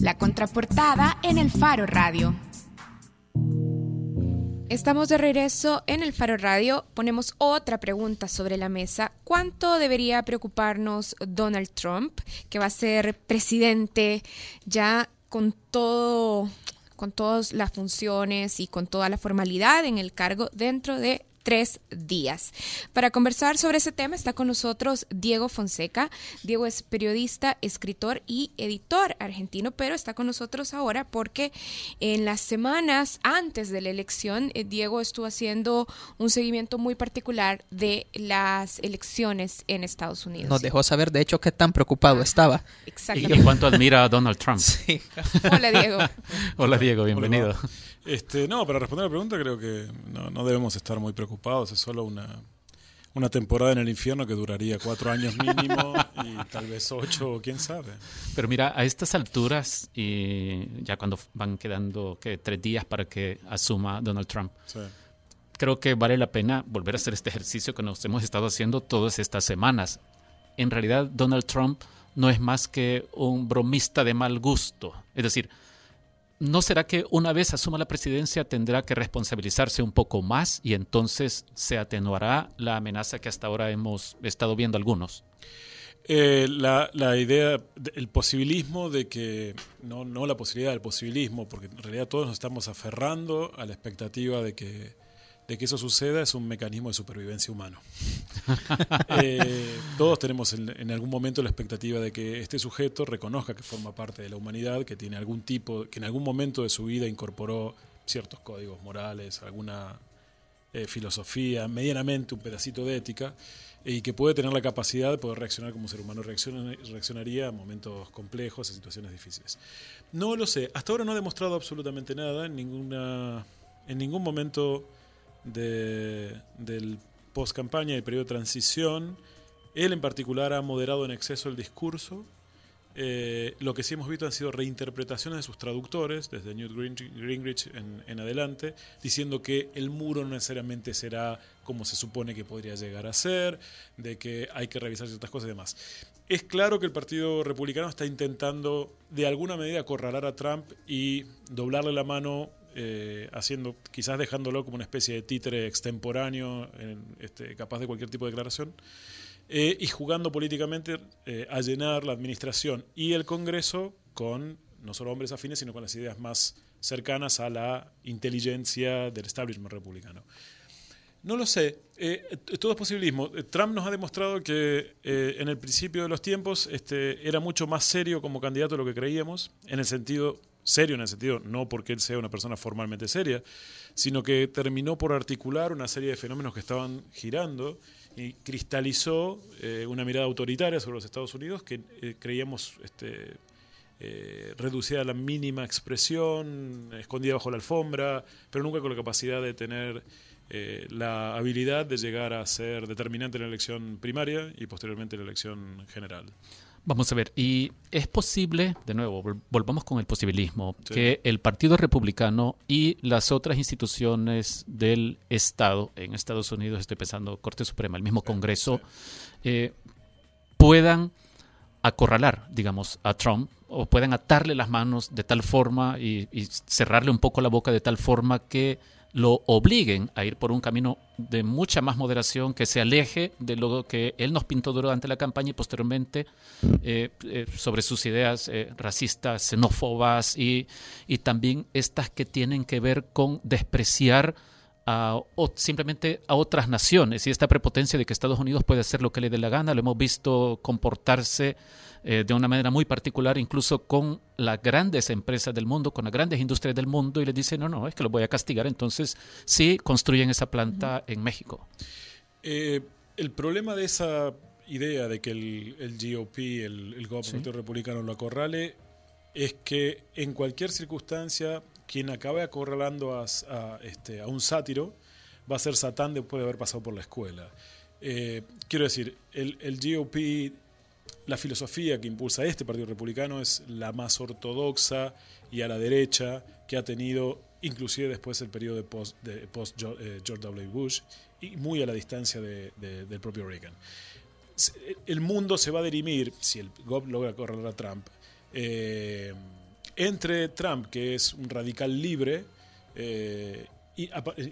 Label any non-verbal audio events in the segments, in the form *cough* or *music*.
La contraportada en el Faro Radio. Estamos de regreso en el Faro Radio. Ponemos otra pregunta sobre la mesa. ¿Cuánto debería preocuparnos Donald Trump, que va a ser presidente ya con todo con todas las funciones y con toda la formalidad en el cargo dentro de tres días. Para conversar sobre ese tema está con nosotros Diego Fonseca. Diego es periodista, escritor y editor argentino, pero está con nosotros ahora porque en las semanas antes de la elección, eh, Diego estuvo haciendo un seguimiento muy particular de las elecciones en Estados Unidos. Nos dejó saber, de hecho, qué tan preocupado estaba. Exactamente. Y cuánto admira a Donald Trump. *laughs* Hola, Diego. *laughs* Hola, Diego, bienvenido. Este, no, para responder a la pregunta creo que no, debemos estar muy preocupados, es solo una, una temporada en el infierno que duraría cuatro años mínimo *laughs* y tal vez ocho, quién sabe. Pero mira, a estas alturas, y ya cuando van quedando ¿qué? tres días para que asuma Donald Trump, creo que vale la pena volver a hacer este ejercicio que nos hemos estado haciendo todas estas semanas. En realidad, Donald Trump no es más que un bromista de mal gusto. Es decir, ¿no será que una vez asuma la presidencia tendrá que responsabilizarse un poco más y entonces se atenuará la amenaza que hasta ahora hemos estado viendo algunos? Eh, la, idea, el posibilismo de que, no, no la posibilidad, el posibilismo, porque en realidad todos nos estamos aferrando a la expectativa de que de que eso suceda es un mecanismo de supervivencia humano. *laughs* Eh, todos tenemos en, algún momento la expectativa de que este sujeto reconozca que forma parte de la humanidad, que tiene algún tipo, que en algún momento de su vida incorporó ciertos códigos morales, alguna eh, filosofía, medianamente un pedacito de ética, y que puede tener la capacidad de poder reaccionar como ser humano reaccionaría a momentos complejos, a situaciones difíciles. No lo sé, hasta ahora no ha demostrado absolutamente nada, en, ninguna, en ningún momento de, del post-campaña y periodo de transición. Él en particular ha moderado en exceso el discurso. Eh, lo que sí hemos visto han sido reinterpretaciones de sus traductores, desde Newt Gingrich en, en, adelante, diciendo que el muro no necesariamente será como se supone que podría llegar a ser, de que hay que revisar ciertas cosas y demás. Es claro que el Partido Republicano está intentando de alguna medida acorralar a Trump y doblarle la mano eh, haciendo, quizás dejándolo como una especie de títere extemporáneo, este, capaz de cualquier tipo de declaración, eh, y jugando políticamente eh, a llenar la administración y el Congreso con no solo hombres afines, sino con las ideas más cercanas a la inteligencia del establishment republicano. No lo sé, todo es posibilismo. Trump nos ha demostrado que en el principio de los tiempos este, era mucho más serio como candidato de lo que creíamos, en el sentido serio en el sentido, no porque él sea una persona formalmente seria, sino que terminó por articular una serie de fenómenos que estaban girando y cristalizó eh, una mirada autoritaria sobre los Estados Unidos que eh, creíamos este, eh, reducida a la mínima expresión, escondida bajo la alfombra, pero nunca con la capacidad de tener la habilidad de llegar a ser determinante en la elección primaria y posteriormente en la elección general. Vamos a ver, y es posible, de nuevo, volvamos con el posibilismo, que el Partido Republicano y las otras instituciones del Estado, en Estados Unidos, estoy pensando Corte Suprema, el mismo Congreso, eh, puedan acorralar, digamos, a Trump o puedan atarle las manos de tal forma y cerrarle un poco la boca de tal forma que lo obliguen a ir por un camino de mucha más moderación, que se aleje de lo que él nos pintó durante la campaña y posteriormente eh, eh, sobre sus ideas eh, racistas, xenófobas y, y, también estas que tienen que ver con despreciar a, o simplemente a otras naciones. Y esta prepotencia de que Estados Unidos puede hacer lo que le dé la gana, lo hemos visto comportarse eh, de una manera muy particular, incluso con las grandes empresas del mundo, con las grandes industrias del mundo, y les dice, no, no, es que lo voy a castigar, entonces sí construyen esa planta en México. Eh, el problema de esa idea de que el, el GOP, el, el gobierno republicano lo acorrale, es que en cualquier circunstancia quien acabe acorralando a, este, a un sátiro va a ser Satán después de haber pasado por la escuela. Eh, quiero decir, el, el GOP la filosofía que impulsa este Partido Republicano es la más ortodoxa y a la derecha que ha tenido inclusive después del periodo de post, de post eh, George W. Bush y muy a la distancia del propio Reagan. El mundo se va a dirimir, si el GOP logra correr a Trump, eh, entre Trump, que es un radical libre, eh, y,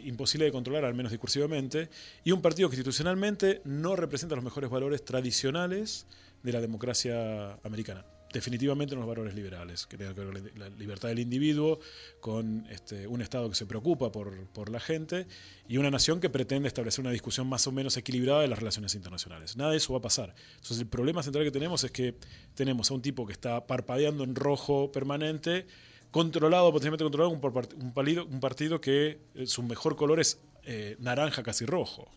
imposible de controlar, al menos discursivamente, y un partido que institucionalmente no representa los mejores valores tradicionales de la democracia americana definitivamente unos valores liberales, que tengan que ver con la libertad del individuo, con este, un Estado que se preocupa por, por, la gente y una nación que pretende establecer una discusión más o menos equilibrada de las relaciones internacionales. Nada de eso va a pasar. Entonces el problema central que tenemos es que tenemos a un tipo que está parpadeando en rojo permanente, controlado, potencialmente controlado, por un, partido, un partido que eh, su mejor color es eh, naranja casi rojo.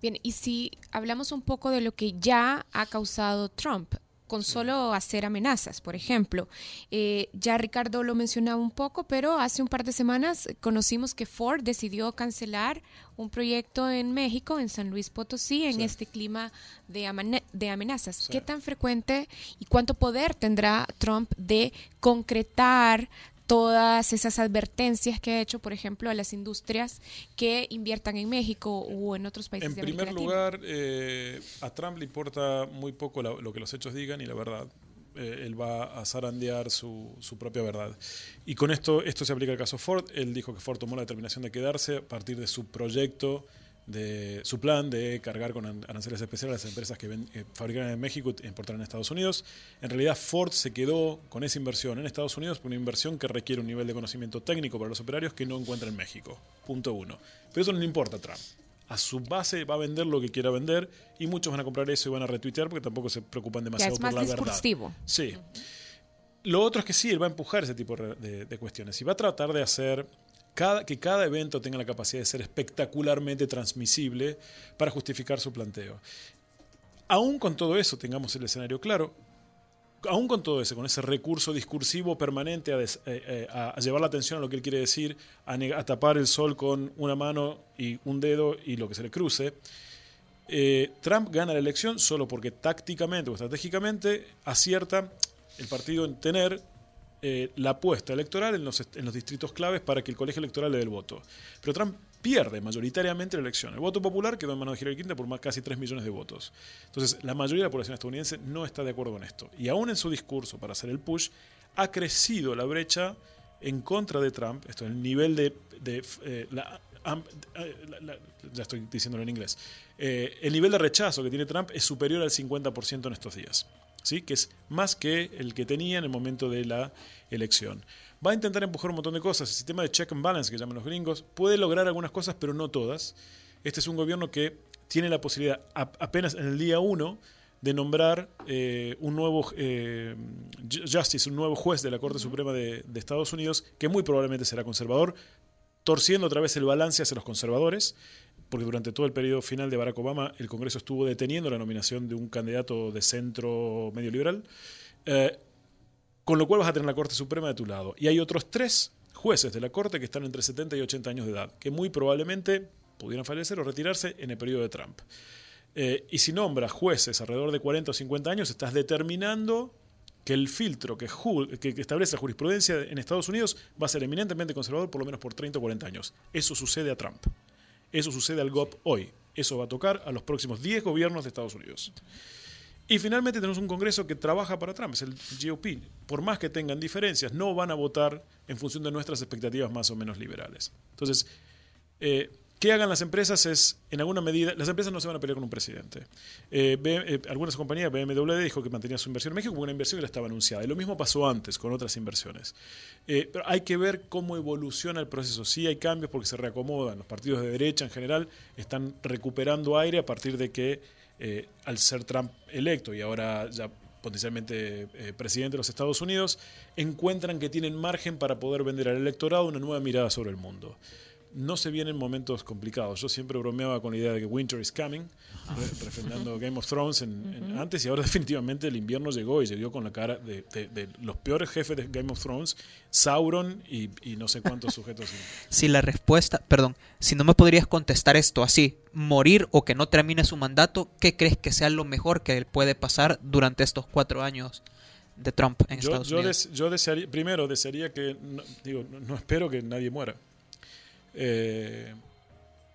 Bien, y si hablamos un poco de lo que ya ha causado Trump, con solo hacer amenazas, por ejemplo. Eh, ya Ricardo lo mencionaba un poco, pero hace un par de semanas conocimos que Ford decidió cancelar un proyecto en México, en San Luis Potosí, en este clima de, de amenazas. ¿Qué tan frecuente y cuánto poder tendrá Trump de concretar todas esas advertencias que ha hecho, por ejemplo, a las industrias que inviertan en México o en otros países. En primer lugar, eh, a Trump le importa muy poco lo que los hechos digan y la verdad. Eh, él va a zarandear su, su, propia verdad. Y con esto, esto se aplica al caso Ford. Él dijo que Ford tomó la determinación de quedarse a partir de su proyecto de su plan de cargar con aranceles especiales a las empresas que, fabrican en México e importan en Estados Unidos. En realidad Ford se quedó con esa inversión en Estados Unidos por una inversión que requiere un nivel de conocimiento técnico para los operarios que no encuentra en México. Punto uno. Pero eso no le importa a Trump. A su base va a vender lo que quiera vender y muchos van a comprar eso y van a retuitear porque tampoco se preocupan demasiado es más por la discursivo. verdad. Sí. Lo otro es que sí, él va a empujar ese tipo de cuestiones y va a tratar de hacer que cada evento tenga la capacidad de ser espectacularmente transmisible para justificar su planteo. Aún con todo eso, tengamos el escenario claro, aún con todo eso, con ese recurso discursivo permanente a, eh, eh, llevar la atención a lo que él quiere decir, a, tapar el sol con una mano y un dedo y lo que se le cruce, eh, Trump gana la elección solo porque tácticamente o estratégicamente acierta el partido en tener eh, la apuesta electoral en los, distritos claves para que el colegio electoral le dé el voto. Pero Trump pierde mayoritariamente la elección. El voto popular quedó en manos de Hillary Clinton por más casi 3 millones de votos. Entonces, la mayoría de la población estadounidense no está de acuerdo con esto. Y aún en su discurso para hacer el push, ha crecido la brecha en contra de Trump, esto el nivel de... de eh, la, ya estoy diciéndolo en inglés. Eh, el nivel de rechazo que tiene Trump es superior al 50% en estos días que es más que el que tenía en el momento de la elección. Va a intentar empujar un montón de cosas. El sistema de check and balance que llaman los gringos puede lograr algunas cosas, pero no todas. Este es un gobierno que tiene la posibilidad apenas en el día 1 de nombrar eh, un nuevo eh, justice, un nuevo juez de la Corte Suprema de, de Estados Unidos, que muy probablemente será conservador, torciendo otra vez el balance hacia los conservadores porque durante todo el periodo final de Barack Obama el Congreso estuvo deteniendo la nominación de un candidato de centro medio liberal, eh, con lo cual vas a tener la Corte Suprema de tu lado. Y hay otros tres jueces de la Corte que están entre 70 y 80 años de edad, que muy probablemente pudieran fallecer o retirarse en el periodo de Trump. Eh, y si nombras jueces alrededor de 40 o 50 años, estás determinando que el filtro que, que, establece la jurisprudencia en Estados Unidos va a ser eminentemente conservador por lo menos por 30 o 40 años. Eso sucede a Trump. Eso sucede al GOP hoy. Eso va a tocar a los próximos 10 gobiernos de Estados Unidos. Y finalmente tenemos un Congreso que trabaja para Trump, es el GOP. Por más que tengan diferencias, no van a votar en función de nuestras expectativas más o menos liberales. Entonces, eh, ¿Qué hagan las empresas? Es, en alguna medida, las empresas no se van a pelear con un presidente. Eh, eh, algunas compañías, BMW dijo que mantenía su inversión en México como una inversión que estaba anunciada. Y lo mismo pasó antes con otras inversiones. Eh, pero hay que ver cómo evoluciona el proceso. Sí hay cambios porque se reacomodan. Los partidos de derecha en general están recuperando aire a partir de que, al ser Trump electo y ahora ya potencialmente presidente de los Estados Unidos, encuentran que tienen margen para poder vender al electorado una nueva mirada sobre el mundo no se vienen momentos complicados. Yo siempre bromeaba con la idea de que Winter is coming, refrendando Game of Thrones antes y ahora *laughs* definitivamente el invierno llegó y llegó con la cara de, los peores jefes de Game of Thrones, Sauron y, no sé cuántos sujetos. *laughs* si la respuesta, perdón, si no me podrías contestar esto así, morir o que no termine su mandato, ¿qué crees que sea lo mejor que puede pasar durante estos cuatro años? de Trump en Estados Unidos. yo desearía, primero desearía que, digo, no espero que nadie muera, eh,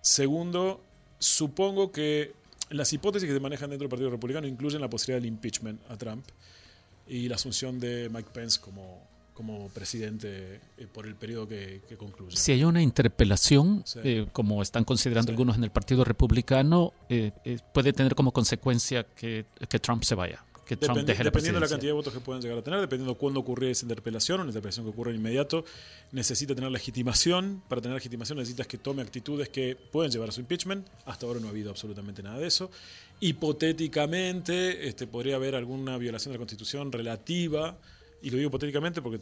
segundo, supongo que las hipótesis que se manejan dentro del Partido Republicano incluyen la posibilidad del impeachment a Trump y la asunción de Mike Pence como, como presidente eh, por el periodo que, que, concluye. Si hay una interpelación, eh, como están considerando algunos en el Partido Republicano, eh, puede tener como consecuencia que, que Trump se vaya. Que Trump deje la dependiendo de la cantidad de votos que puedan llegar a tener, dependiendo de cuándo ocurre esa interpelación, una interpelación que ocurre de inmediato, necesita tener legitimación. Para tener legitimación necesitas que tome actitudes que pueden llevar a su impeachment. Hasta ahora no ha habido absolutamente nada de eso. Hipotéticamente este, podría haber alguna violación de la Constitución relativa y lo digo hipotéticamente porque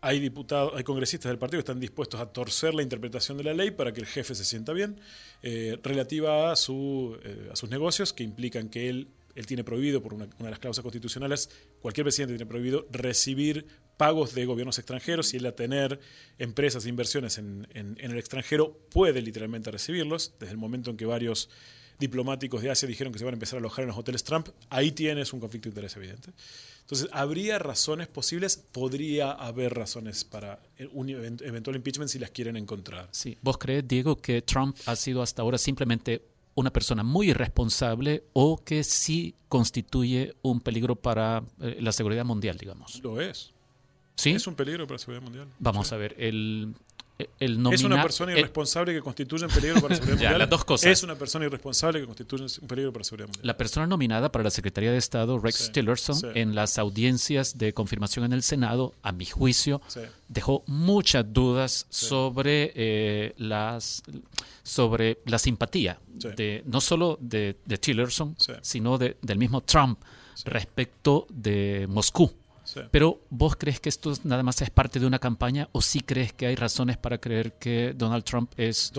hay diputados, hay congresistas del partido que están dispuestos a torcer la interpretación de la ley para que el jefe se sienta bien, eh, relativa a, su, eh, a sus negocios, que implican que él, él tiene prohibido, por una, de las cláusulas constitucionales, cualquier presidente tiene prohibido recibir pagos de gobiernos extranjeros y él a tener empresas e inversiones en, en el extranjero puede literalmente recibirlos, desde el momento en que varios diplomáticos de Asia dijeron que se van a empezar a alojar en los hoteles Trump, ahí tienes un conflicto de interés evidente. Entonces, ¿habría razones posibles? Podría haber razones para un eventual impeachment si las quieren encontrar. Sí. ¿Vos crees, Diego, que Trump ha sido hasta ahora simplemente una persona muy irresponsable o que sí constituye un peligro para eh, la seguridad mundial, digamos? Lo es. ¿Sí? Es un peligro para la seguridad mundial. Vamos a ver, el, es una persona irresponsable que constituye un peligro para la seguridad *laughs* mundial. Las dos cosas. Es una persona irresponsable que constituye un peligro para la seguridad mundial. La persona nominada para la Secretaría de Estado, Rex Tillerson, en las audiencias de confirmación en el Senado, a mi juicio, dejó muchas dudas sobre eh, las sobre la simpatía de no solo de, de Tillerson, sino de, del mismo Trump respecto de Moscú. Pero vos crees que esto nada más es parte de una campaña o sí crees que hay razones para creer que Donald Trump es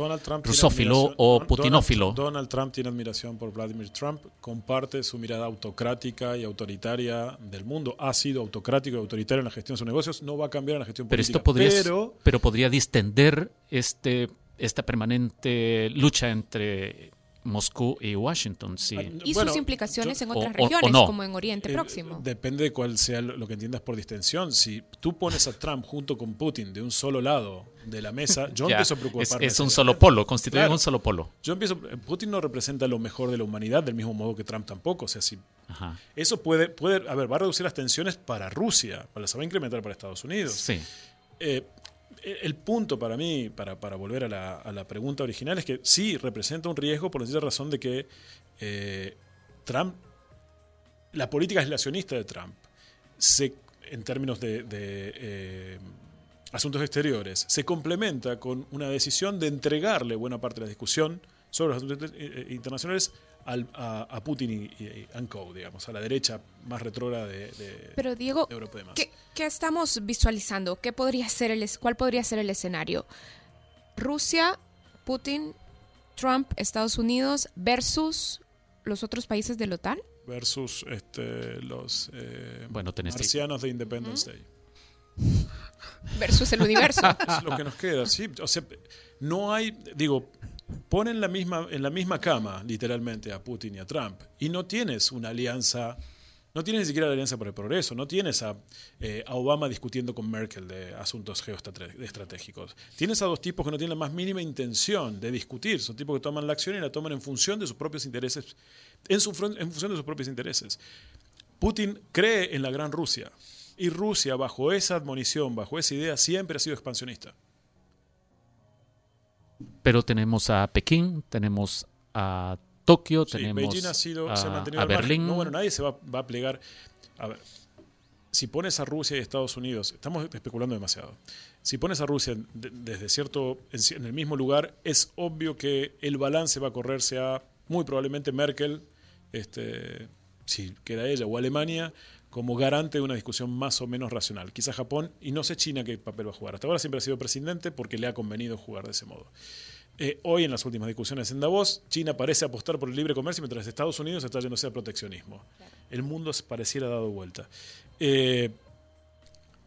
rusófilo o putinófilo? Donald, Trump tiene admiración por Vladimir Trump, comparte su mirada autocrática y autoritaria del mundo, ha sido autocrático y autoritario en la gestión de sus negocios, no va a cambiar en la gestión pero política. Esto podría, pero, pero podría distender este, esta permanente lucha entre Moscú y Washington. Sí. Ah, y sus implicaciones en otras regiones, como en Oriente eh, Próximo. Depende de cuál sea lo que entiendas por distensión. Si tú pones a Trump junto con Putin de un solo lado de la mesa, yo *laughs* empiezo a preocuparme. Es, un solo polo, constituyen un solo polo. Yo empiezo, Putin no representa lo mejor de la humanidad, del mismo modo que Trump tampoco. O sea, si eso puede, puede, a ver, va a reducir las tensiones para Rusia, las va a incrementar para Estados Unidos. Sí. Eh, el punto para mí, para, para volver a la, pregunta original, es que sí representa un riesgo por la razón de que eh, Trump, la política aislacionista de Trump, se, en términos de, eh, asuntos exteriores, se complementa con una decisión de entregarle buena parte de la discusión sobre los asuntos eh, internacionales a, Putin y, y, digamos, a la derecha más retrógrada de, Pero Diego, ¿qué, estamos visualizando? ¿Qué podría ser el, ¿Cuál podría ser el escenario? Rusia, Putin, Trump, Estados Unidos versus los otros países de la OTAN. Versus este, los eh, bueno, marcianos de Independence Day. Versus el universo. *laughs* es lo que nos queda, sí. O sea, no hay, digo, ponen la misma, en la misma cama, literalmente, a Putin y a Trump. Y no tienes una alianza, no tienes ni siquiera la alianza por el progreso, no tienes a, eh, Obama discutiendo con Merkel de asuntos geoestratégicos. Tienes a dos tipos que no tienen la más mínima intención de discutir, son tipos que toman la acción y la toman en función de sus propios intereses, en, su, en función de sus propios intereses. Putin cree en la gran Rusia. Y Rusia, bajo esa admonición, bajo esa idea, siempre ha sido expansionista pero tenemos a Pekín, tenemos a Tokio, tenemos a, Berlín. No, bueno, nadie se va, a plegar. A ver, si pones a Rusia y Estados Unidos, estamos especulando demasiado. Si pones a Rusia desde cierto, en, el mismo lugar, es obvio que el balance va a correrse a muy probablemente Merkel, este, si queda ella, o Alemania, como garante de una discusión más o menos racional. Quizá Japón, y no sé China qué papel va a jugar. Hasta ahora siempre ha sido presidente porque le ha convenido jugar de ese modo. Eh, hoy, en las últimas discusiones en Davos, China parece apostar por el libre comercio mientras Estados Unidos está yéndose al proteccionismo. El mundo pareciera dado vuelta. Eh,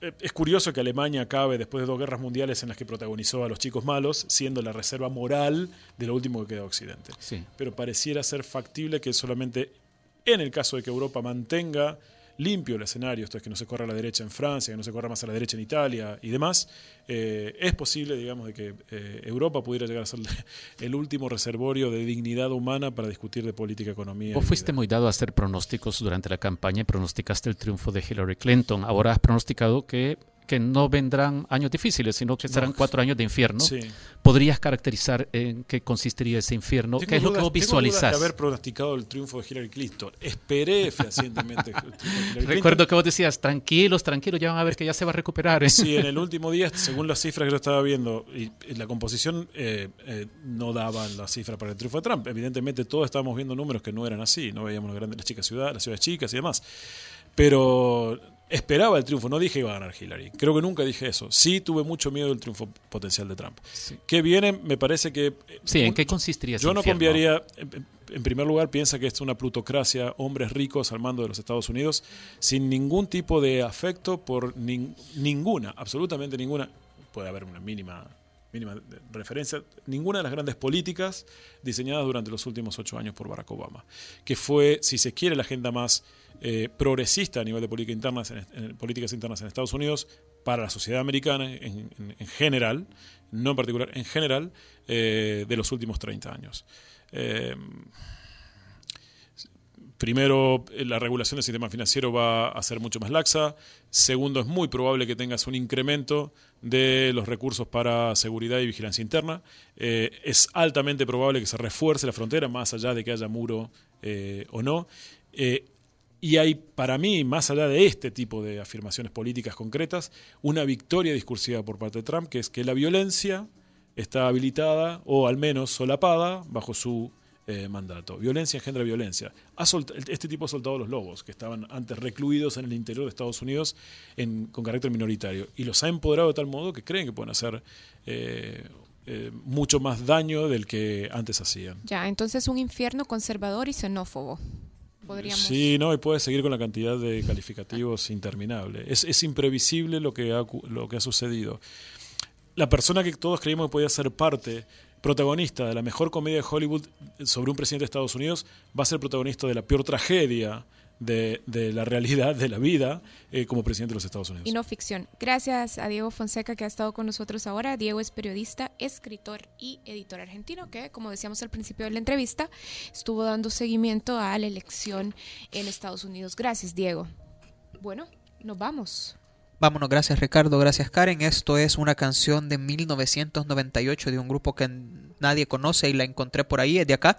eh, es curioso que Alemania acabe después de dos guerras mundiales en las que protagonizó a los chicos malos, siendo la reserva moral de lo último que queda Occidente. Pero pareciera ser factible que solamente en el caso de que Europa mantenga limpio el escenario, esto es que no se corra a la derecha en Francia, que no se corra más a la derecha en Italia y demás, eh, es posible, digamos, de que eh, Europa pudiera llegar a ser *laughs* el último reservorio de dignidad humana para discutir de política, economía. Vos fuiste muy dado a hacer pronósticos durante la campaña y pronosticaste el triunfo de Hillary Clinton. Ahora has pronosticado que que no vendrán años difíciles, sino que serán cuatro años de infierno. ¿Podrías caracterizar en qué consistiría ese infierno? ¿Qué es lo que vos visualizás? de haber pronosticado el triunfo de Hillary Clinton. Esperé fehacientemente. Recuerdo que vos decías, tranquilos, tranquilos, ya van a ver que ya se va a recuperar. Sí, *laughs* en el último día, según las cifras que yo estaba viendo, y, la composición eh, eh, no daban las cifras para el triunfo de Trump. Evidentemente todos estábamos viendo números que no eran así, no veíamos las, grandes, las chicas ciudades, las ciudades chicas y demás. Pero esperaba el triunfo, no dije que iba a ganar Hillary. Creo que nunca dije eso. Sí tuve mucho miedo del triunfo potencial de Trump. ¿Qué viene? Me parece que... Eh, sí, ¿en qué consistiría Yo no cambiaría... En primer lugar, piensa que es una plutocracia, hombres ricos al mando de los Estados Unidos, sin ningún tipo de afecto por ninguna, absolutamente ninguna, puede haber una mínima mínima referencia, ninguna de las grandes políticas diseñadas durante los últimos ocho años por Barack Obama, que fue, si se quiere, la agenda más eh, progresista a nivel de política interna, en, políticas internas en Estados Unidos para la sociedad americana en, general, no en particular, en general, eh, de los últimos 30 años. Eh, primero, la regulación del sistema financiero va a ser mucho más laxa. Segundo, es muy probable que tengas un incremento de los recursos para seguridad y vigilancia interna. Eh, es altamente probable que se refuerce la frontera, más allá de que haya muro eh, o no. Eh, y hay, para mí, más allá de este tipo de afirmaciones políticas concretas, una victoria discursiva por parte de Trump, que es que la violencia está habilitada o al menos solapada bajo su eh, mandato. Violencia engendra violencia. este tipo ha soltado los lobos, que estaban antes recluidos en el interior de Estados Unidos con carácter minoritario, y los ha empoderado de tal modo que creen que pueden hacer eh, eh, mucho más daño del que antes hacían. Ya, entonces un infierno conservador y xenófobo. Sí, no, y puede seguir con la cantidad de calificativos interminable. Es, es imprevisible lo que, ha, lo que ha sucedido. La persona que todos creíamos que podía ser parte protagonista de la mejor comedia de Hollywood sobre un presidente de Estados Unidos va a ser protagonista de la peor tragedia de, la realidad de la vida eh, como presidente de los Estados Unidos. Y no ficción. Gracias a Diego Fonseca que ha estado con nosotros ahora. Diego es periodista, escritor y editor argentino que, como decíamos al principio de la entrevista, estuvo dando seguimiento a la elección en Estados Unidos. Gracias, Diego. Bueno, nos vamos. Vámonos, gracias Ricardo, gracias Karen. Esto es una canción de 1998 de un grupo que nadie conoce y la encontré por ahí, es de acá.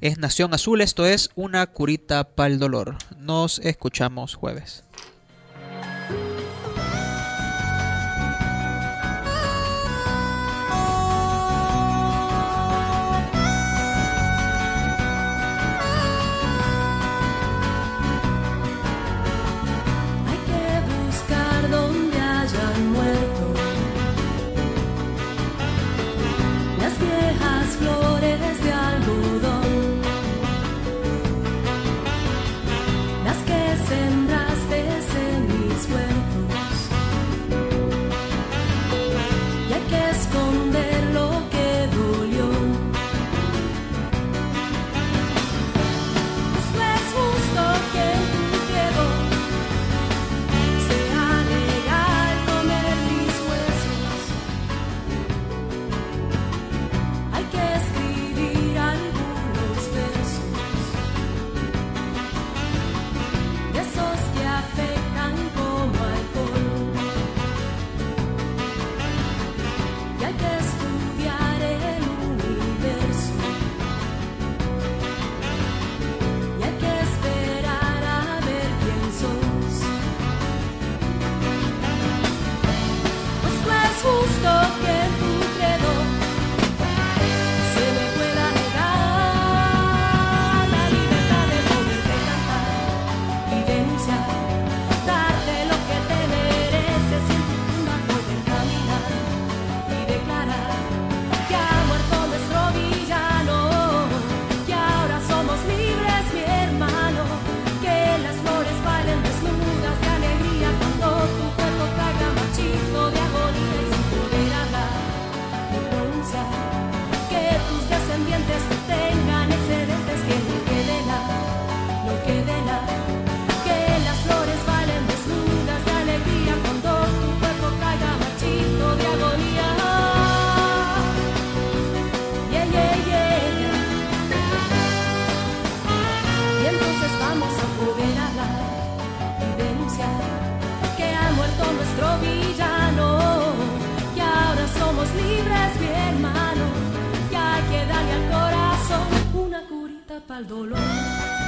Es Nación Azul, esto es una curita para el dolor. Nos escuchamos jueves. nuestro villano, que ahora somos libres, mi hermano, que hay que darle al corazón una curita para el dolor.